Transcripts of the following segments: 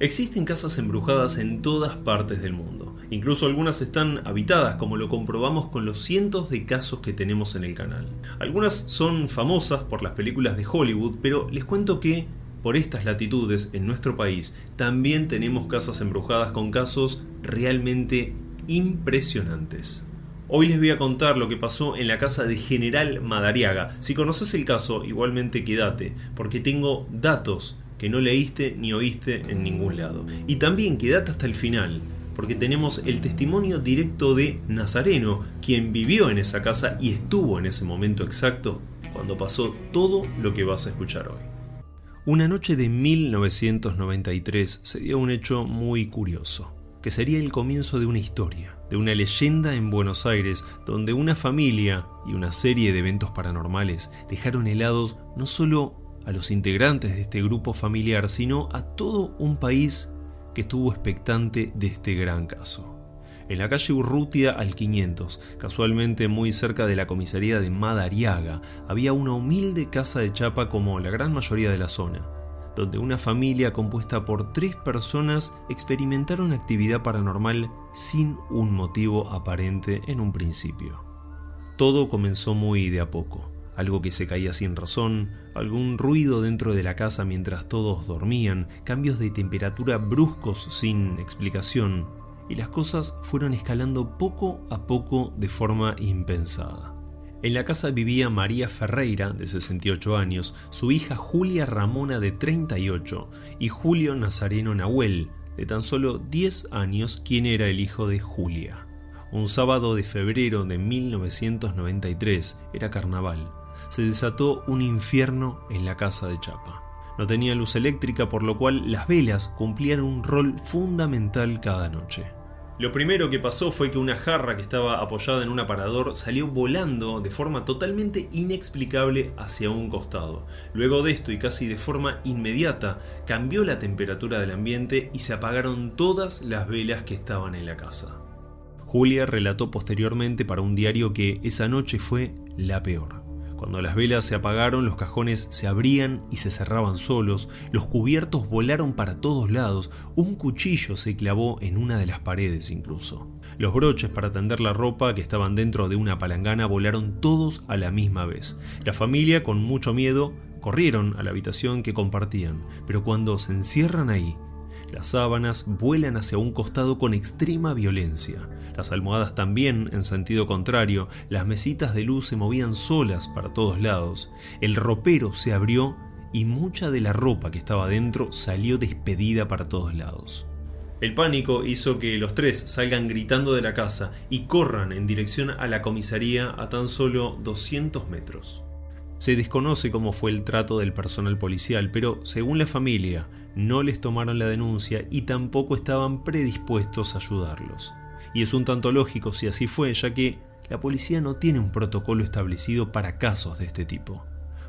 Existen casas embrujadas en todas partes del mundo. Incluso algunas están habitadas, como lo comprobamos con los cientos de casos que tenemos en el canal. Algunas son famosas por las películas de Hollywood, pero les cuento que por estas latitudes en nuestro país también tenemos casas embrujadas con casos realmente impresionantes. Hoy les voy a contar lo que pasó en la casa de General Madariaga. Si conoces el caso, igualmente quédate, porque tengo datos que no leíste ni oíste en ningún lado. Y también quédate hasta el final, porque tenemos el testimonio directo de Nazareno, quien vivió en esa casa y estuvo en ese momento exacto cuando pasó todo lo que vas a escuchar hoy. Una noche de 1993 se dio un hecho muy curioso, que sería el comienzo de una historia, de una leyenda en Buenos Aires donde una familia y una serie de eventos paranormales dejaron helados no solo a los integrantes de este grupo familiar, sino a todo un país que estuvo expectante de este gran caso. En la calle Urrutia al 500, casualmente muy cerca de la comisaría de Madariaga, había una humilde casa de chapa como la gran mayoría de la zona, donde una familia compuesta por tres personas experimentaron actividad paranormal sin un motivo aparente en un principio. Todo comenzó muy de a poco algo que se caía sin razón, algún ruido dentro de la casa mientras todos dormían, cambios de temperatura bruscos sin explicación, y las cosas fueron escalando poco a poco de forma impensada. En la casa vivía María Ferreira, de 68 años, su hija Julia Ramona, de 38, y Julio Nazareno Nahuel, de tan solo 10 años, quien era el hijo de Julia. Un sábado de febrero de 1993 era carnaval se desató un infierno en la casa de Chapa. No tenía luz eléctrica, por lo cual las velas cumplían un rol fundamental cada noche. Lo primero que pasó fue que una jarra que estaba apoyada en un aparador salió volando de forma totalmente inexplicable hacia un costado. Luego de esto y casi de forma inmediata cambió la temperatura del ambiente y se apagaron todas las velas que estaban en la casa. Julia relató posteriormente para un diario que esa noche fue la peor. Cuando las velas se apagaron, los cajones se abrían y se cerraban solos, los cubiertos volaron para todos lados, un cuchillo se clavó en una de las paredes incluso. Los broches para tender la ropa que estaban dentro de una palangana volaron todos a la misma vez. La familia, con mucho miedo, corrieron a la habitación que compartían, pero cuando se encierran ahí, las sábanas vuelan hacia un costado con extrema violencia. Las almohadas también en sentido contrario, las mesitas de luz se movían solas para todos lados, el ropero se abrió y mucha de la ropa que estaba dentro salió despedida para todos lados. El pánico hizo que los tres salgan gritando de la casa y corran en dirección a la comisaría a tan solo 200 metros. Se desconoce cómo fue el trato del personal policial, pero según la familia, no les tomaron la denuncia y tampoco estaban predispuestos a ayudarlos. Y es un tanto lógico si así fue, ya que la policía no tiene un protocolo establecido para casos de este tipo.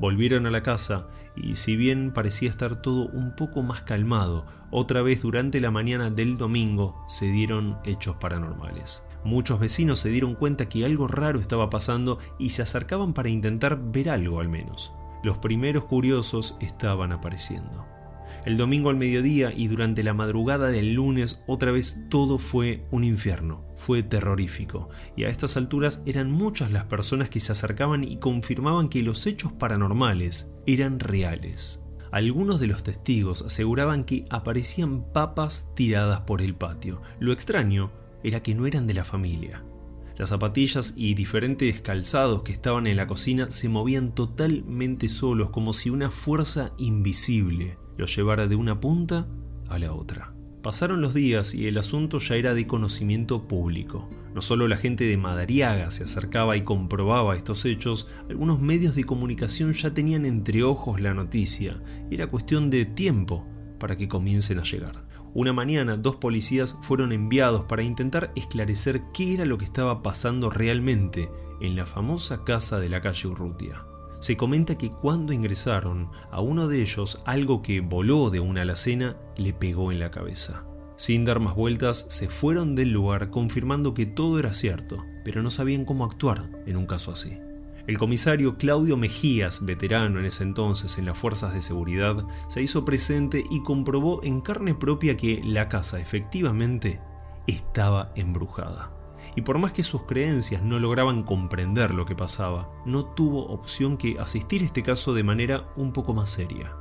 Volvieron a la casa y si bien parecía estar todo un poco más calmado, otra vez durante la mañana del domingo se dieron hechos paranormales. Muchos vecinos se dieron cuenta que algo raro estaba pasando y se acercaban para intentar ver algo al menos. Los primeros curiosos estaban apareciendo. El domingo al mediodía y durante la madrugada del lunes otra vez todo fue un infierno, fue terrorífico, y a estas alturas eran muchas las personas que se acercaban y confirmaban que los hechos paranormales eran reales. Algunos de los testigos aseguraban que aparecían papas tiradas por el patio. Lo extraño era que no eran de la familia. Las zapatillas y diferentes calzados que estaban en la cocina se movían totalmente solos como si una fuerza invisible lo llevara de una punta a la otra. Pasaron los días y el asunto ya era de conocimiento público. No solo la gente de Madariaga se acercaba y comprobaba estos hechos, algunos medios de comunicación ya tenían entre ojos la noticia. Era cuestión de tiempo para que comiencen a llegar. Una mañana dos policías fueron enviados para intentar esclarecer qué era lo que estaba pasando realmente en la famosa casa de la calle Urrutia. Se comenta que cuando ingresaron, a uno de ellos algo que voló de una alacena le pegó en la cabeza. Sin dar más vueltas, se fueron del lugar confirmando que todo era cierto, pero no sabían cómo actuar en un caso así. El comisario Claudio Mejías, veterano en ese entonces en las fuerzas de seguridad, se hizo presente y comprobó en carne propia que la casa efectivamente estaba embrujada. Y por más que sus creencias no lograban comprender lo que pasaba, no tuvo opción que asistir a este caso de manera un poco más seria.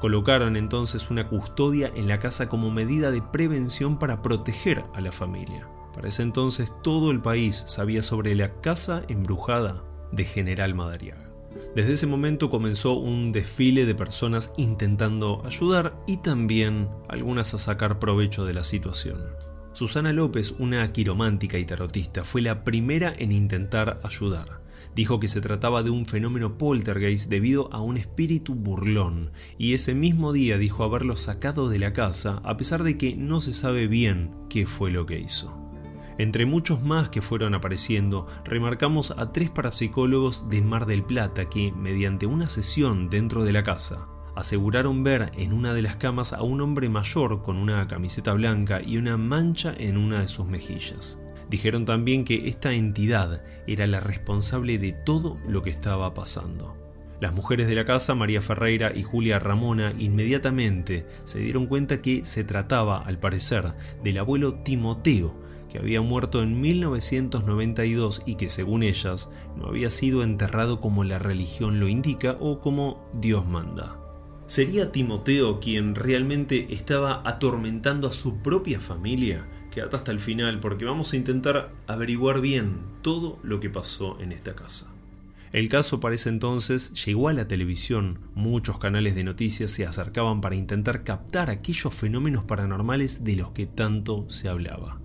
Colocaron entonces una custodia en la casa como medida de prevención para proteger a la familia. Para ese entonces todo el país sabía sobre la casa embrujada de General Madariaga. Desde ese momento comenzó un desfile de personas intentando ayudar y también algunas a sacar provecho de la situación. Susana López, una quiromántica y tarotista, fue la primera en intentar ayudar. Dijo que se trataba de un fenómeno poltergeist debido a un espíritu burlón, y ese mismo día dijo haberlo sacado de la casa, a pesar de que no se sabe bien qué fue lo que hizo. Entre muchos más que fueron apareciendo, remarcamos a tres parapsicólogos de Mar del Plata que, mediante una sesión dentro de la casa, aseguraron ver en una de las camas a un hombre mayor con una camiseta blanca y una mancha en una de sus mejillas. Dijeron también que esta entidad era la responsable de todo lo que estaba pasando. Las mujeres de la casa, María Ferreira y Julia Ramona, inmediatamente se dieron cuenta que se trataba, al parecer, del abuelo Timoteo, que había muerto en 1992 y que según ellas no había sido enterrado como la religión lo indica o como Dios manda. ¿Sería Timoteo quien realmente estaba atormentando a su propia familia? Quédate hasta el final porque vamos a intentar averiguar bien todo lo que pasó en esta casa. El caso para ese entonces llegó a la televisión, muchos canales de noticias se acercaban para intentar captar aquellos fenómenos paranormales de los que tanto se hablaba.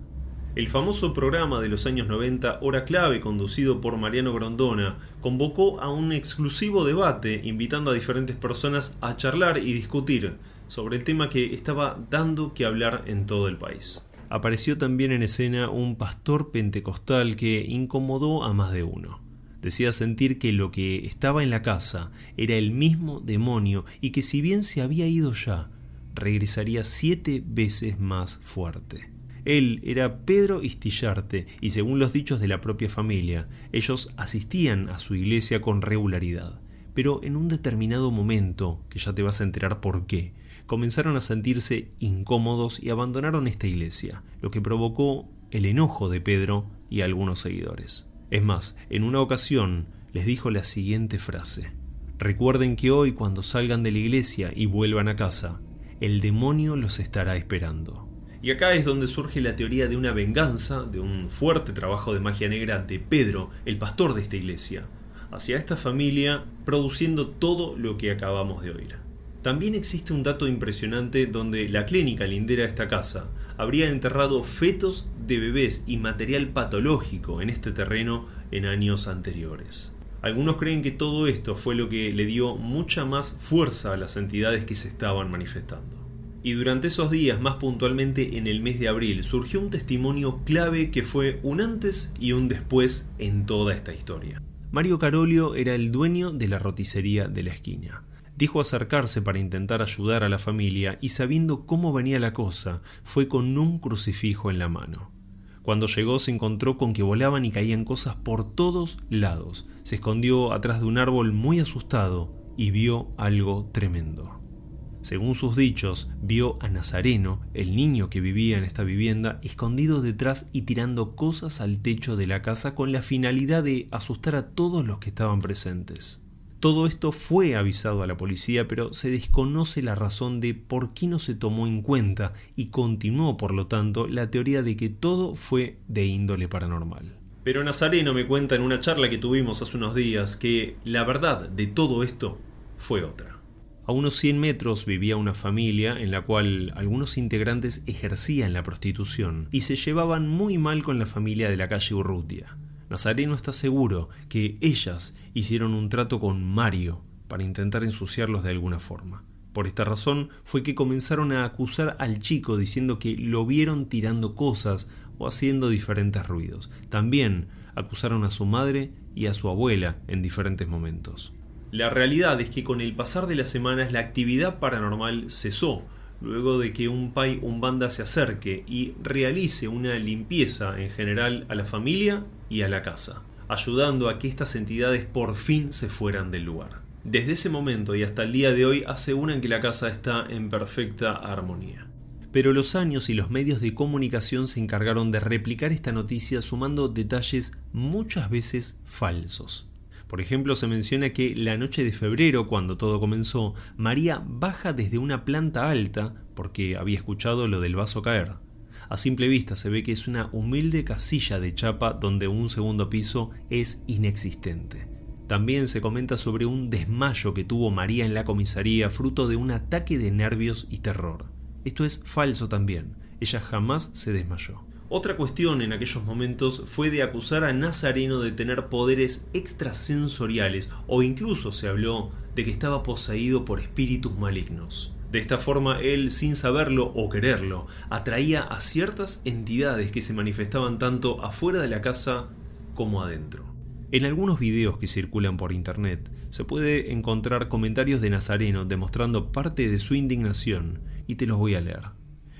El famoso programa de los años 90, Hora Clave, conducido por Mariano Grondona, convocó a un exclusivo debate invitando a diferentes personas a charlar y discutir sobre el tema que estaba dando que hablar en todo el país. Apareció también en escena un pastor pentecostal que incomodó a más de uno. Decía sentir que lo que estaba en la casa era el mismo demonio y que si bien se había ido ya, regresaría siete veces más fuerte. Él era Pedro Istillarte y según los dichos de la propia familia, ellos asistían a su iglesia con regularidad. Pero en un determinado momento, que ya te vas a enterar por qué, comenzaron a sentirse incómodos y abandonaron esta iglesia, lo que provocó el enojo de Pedro y algunos seguidores. Es más, en una ocasión les dijo la siguiente frase. Recuerden que hoy cuando salgan de la iglesia y vuelvan a casa, el demonio los estará esperando. Y acá es donde surge la teoría de una venganza, de un fuerte trabajo de magia negra de Pedro, el pastor de esta iglesia, hacia esta familia, produciendo todo lo que acabamos de oír. También existe un dato impresionante donde la clínica lindera de esta casa habría enterrado fetos de bebés y material patológico en este terreno en años anteriores. Algunos creen que todo esto fue lo que le dio mucha más fuerza a las entidades que se estaban manifestando. Y durante esos días, más puntualmente en el mes de abril, surgió un testimonio clave que fue un antes y un después en toda esta historia. Mario Carolio era el dueño de la roticería de la esquina. Dijo acercarse para intentar ayudar a la familia y sabiendo cómo venía la cosa, fue con un crucifijo en la mano. Cuando llegó se encontró con que volaban y caían cosas por todos lados. Se escondió atrás de un árbol muy asustado y vio algo tremendo. Según sus dichos, vio a Nazareno, el niño que vivía en esta vivienda, escondido detrás y tirando cosas al techo de la casa con la finalidad de asustar a todos los que estaban presentes. Todo esto fue avisado a la policía, pero se desconoce la razón de por qué no se tomó en cuenta y continuó, por lo tanto, la teoría de que todo fue de índole paranormal. Pero Nazareno me cuenta en una charla que tuvimos hace unos días que la verdad de todo esto fue otra. A unos 100 metros vivía una familia en la cual algunos integrantes ejercían la prostitución y se llevaban muy mal con la familia de la calle Urrutia. Nazareno está seguro que ellas hicieron un trato con Mario para intentar ensuciarlos de alguna forma. Por esta razón fue que comenzaron a acusar al chico diciendo que lo vieron tirando cosas o haciendo diferentes ruidos. También acusaron a su madre y a su abuela en diferentes momentos. La realidad es que con el pasar de las semanas la actividad paranormal cesó, luego de que un pai banda se acerque y realice una limpieza en general a la familia y a la casa. ayudando a que estas entidades por fin se fueran del lugar. Desde ese momento y hasta el día de hoy aseguran que la casa está en perfecta armonía. Pero los años y los medios de comunicación se encargaron de replicar esta noticia sumando detalles muchas veces falsos. Por ejemplo, se menciona que la noche de febrero, cuando todo comenzó, María baja desde una planta alta porque había escuchado lo del vaso caer. A simple vista se ve que es una humilde casilla de chapa donde un segundo piso es inexistente. También se comenta sobre un desmayo que tuvo María en la comisaría fruto de un ataque de nervios y terror. Esto es falso también. Ella jamás se desmayó. Otra cuestión en aquellos momentos fue de acusar a Nazareno de tener poderes extrasensoriales o incluso se habló de que estaba poseído por espíritus malignos. De esta forma, él, sin saberlo o quererlo, atraía a ciertas entidades que se manifestaban tanto afuera de la casa como adentro. En algunos videos que circulan por internet se puede encontrar comentarios de Nazareno demostrando parte de su indignación y te los voy a leer.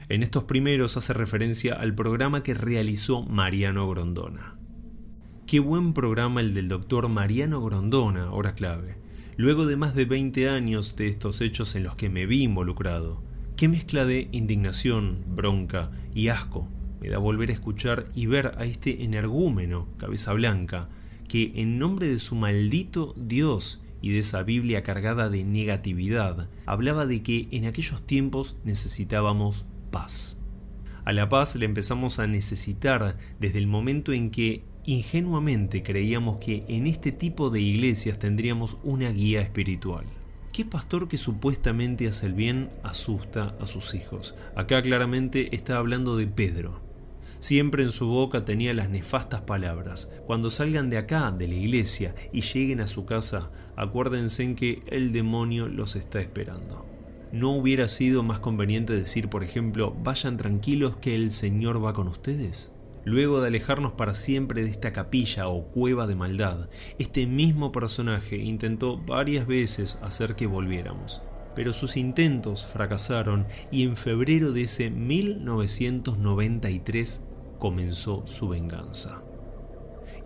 En estos primeros hace referencia al programa que realizó Mariano Grondona. Qué buen programa el del doctor Mariano Grondona, hora clave. Luego de más de 20 años de estos hechos en los que me vi involucrado, qué mezcla de indignación, bronca y asco me da volver a escuchar y ver a este energúmeno, cabeza blanca, que en nombre de su maldito Dios y de esa Biblia cargada de negatividad, hablaba de que en aquellos tiempos necesitábamos A la paz le empezamos a necesitar desde el momento en que ingenuamente creíamos que en este tipo de iglesias tendríamos una guía espiritual. ¿Qué pastor que supuestamente hace el bien asusta a sus hijos? Acá claramente está hablando de Pedro. Siempre en su boca tenía las nefastas palabras. Cuando salgan de acá, de la iglesia, y lleguen a su casa, acuérdense en que el demonio los está esperando. ¿No hubiera sido más conveniente decir, por ejemplo, vayan tranquilos que el Señor va con ustedes? Luego de alejarnos para siempre de esta capilla o cueva de maldad, este mismo personaje intentó varias veces hacer que volviéramos. Pero sus intentos fracasaron y en febrero de ese 1993 comenzó su venganza.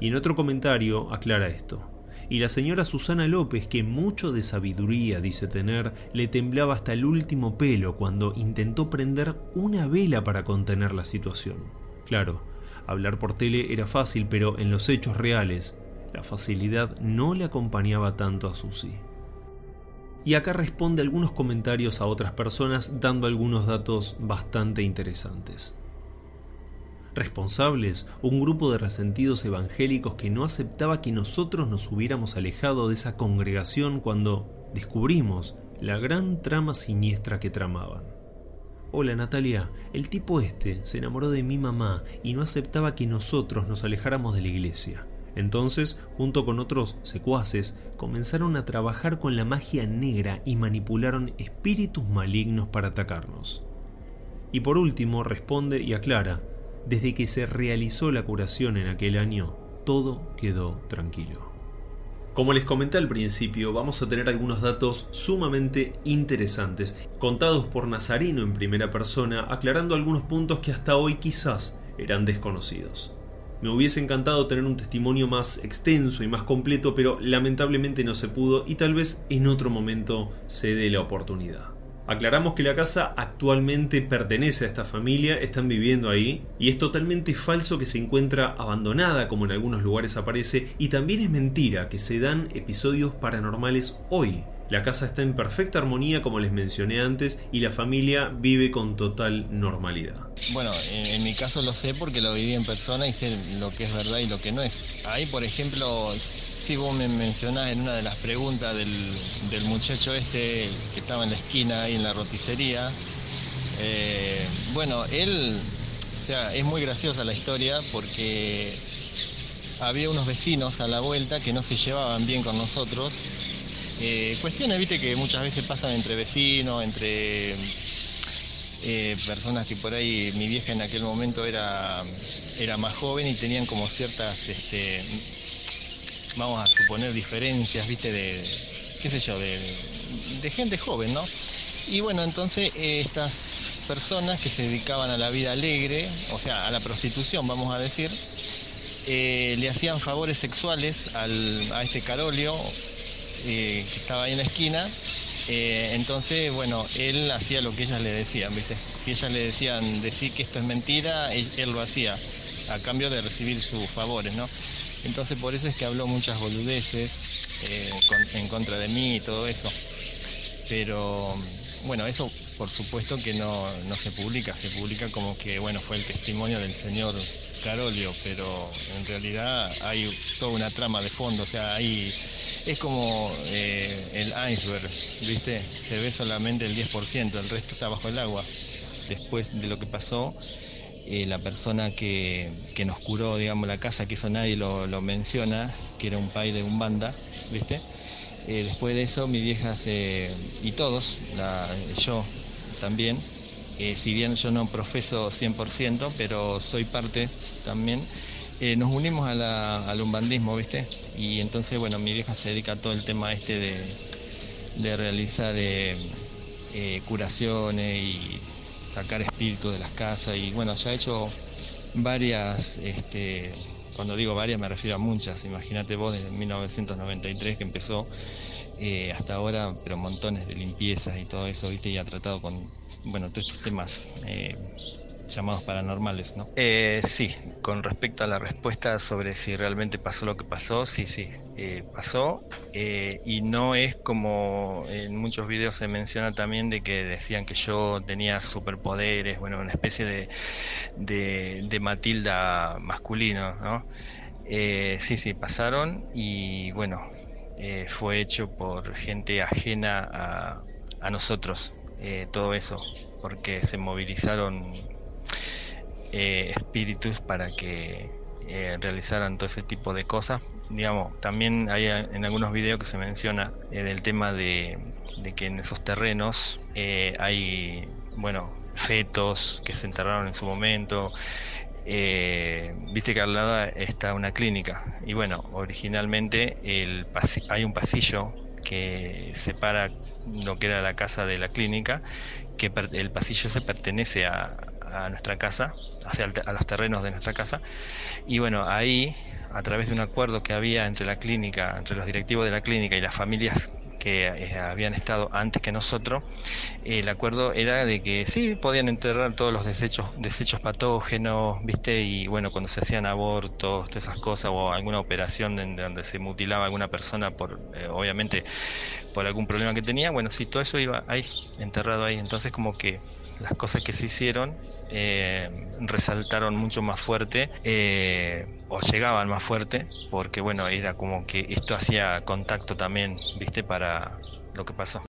Y en otro comentario aclara esto y la señora Susana López, que mucho de sabiduría dice tener, le temblaba hasta el último pelo cuando intentó prender una vela para contener la situación. Claro, hablar por tele era fácil, pero en los hechos reales, la facilidad no le acompañaba tanto a Susi. Y acá responde algunos comentarios a otras personas dando algunos datos bastante interesantes responsables un grupo de resentidos evangélicos que no aceptaba que nosotros nos hubiéramos alejado de esa congregación cuando descubrimos la gran trama siniestra que tramaban. Hola Natalia, el tipo este se enamoró de mi mamá y no aceptaba que nosotros nos alejáramos de la iglesia. Entonces, junto con otros secuaces, comenzaron a trabajar con la magia negra y manipularon espíritus malignos para atacarnos. Y por último, responde y aclara, desde que se realizó la curación en aquel año, todo quedó tranquilo. Como les comenté al principio, vamos a tener algunos datos sumamente interesantes, contados por Nazareno en primera persona, aclarando algunos puntos que hasta hoy quizás eran desconocidos. Me hubiese encantado tener un testimonio más extenso y más completo, pero lamentablemente no se pudo y tal vez en otro momento se dé la oportunidad. Aclaramos que la casa actualmente pertenece a esta familia, están viviendo ahí, y es totalmente falso que se encuentra abandonada como en algunos lugares aparece, y también es mentira que se dan episodios paranormales hoy. La casa está en perfecta armonía, como les mencioné antes, y la familia vive con total normalidad. Bueno, en, mi caso lo sé porque lo viví en persona y sé lo que es verdad y lo que no es. Ahí, por ejemplo, si vos me mencionás en una de las preguntas del, muchacho este que estaba en la esquina ahí en la roticería, eh, bueno, él, o sea, es muy graciosa la historia porque había unos vecinos a la vuelta que no se llevaban bien con nosotros eh, cuestiones, viste, que muchas veces pasan entre vecinos, entre eh, personas que por ahí, mi vieja en aquel momento era, era más joven y tenían como ciertas, este, vamos a suponer, diferencias, viste, de, qué sé yo, de, gente joven, ¿no? Y bueno, entonces eh, estas personas que se dedicaban a la vida alegre, o sea, a la prostitución, vamos a decir, le hacían favores sexuales a este Carolio eh, que estaba ahí en la esquina. Eh, entonces, bueno, él hacía lo que ellas le decían, ¿viste? Si ellas le decían decir que esto es mentira, él, lo hacía a cambio de recibir sus favores, ¿no? Entonces por eso es que habló muchas boludeces en contra de mí y todo eso. Pero bueno, eso por supuesto que no, no se publica, se publica como que bueno fue el testimonio del señor Carolio, pero en realidad hay toda una trama de fondo, o sea, hay, es como eh, el iceberg, ¿viste? Se ve solamente el 10%, el resto está bajo el agua. Después de lo que pasó, eh, la persona que, nos curó, digamos, la casa, que eso nadie lo, menciona, que era un país de un banda, ¿viste? Eh, después de eso, mi vieja se, y todos, yo también, eh, si bien yo no profeso 100%, pero soy parte también, eh, nos unimos al umbandismo, ¿viste? Y entonces, bueno, mi vieja se dedica a todo el tema este de, realizar eh, curaciones y sacar espíritus de las casas y bueno, ya ha hecho varias, este, cuando digo varias me refiero a muchas, imagínate vos desde 1993 que empezó hasta ahora, pero montones de limpiezas y todo eso, ¿viste? Y ha tratado con bueno, todos estos temas eh, llamados paranormales, ¿no? Eh, sí, con respecto a la respuesta sobre si realmente pasó lo que pasó, sí, sí, eh, pasó y no es como en muchos videos se menciona también de que decían que yo tenía superpoderes, bueno, una especie de, de, de Matilda masculino, ¿no? sí, sí, pasaron y bueno, fue hecho por gente ajena a, a nosotros, eh, todo eso, porque se movilizaron eh, espíritus para que eh, realizaran todo ese tipo de cosas. Digamos, también hay en algunos videos que se menciona el tema de, que en esos terrenos hay, bueno, fetos que se enterraron en su momento. Viste que al lado está una clínica y bueno, originalmente el hay un pasillo que separa lo que era la casa de la clínica, que el pasillo se pertenece a, nuestra casa, hacia a los terrenos de nuestra casa. Y bueno, ahí, a través de un acuerdo que había entre la clínica, entre los directivos de la clínica y las familias que eh, habían estado antes que nosotros, el acuerdo era de que sí, podían enterrar todos los desechos, desechos patógenos, ¿viste? Y bueno, cuando se hacían abortos, todas esas cosas, o alguna operación donde se mutilaba alguna persona por, eh, obviamente, por algún problema que tenía, bueno, sí, todo eso iba ahí, enterrado ahí. Entonces como que las cosas que se hicieron eh, resaltaron mucho más fuerte o llegaban más fuerte porque bueno era como que esto hacía contacto también viste para lo que pasó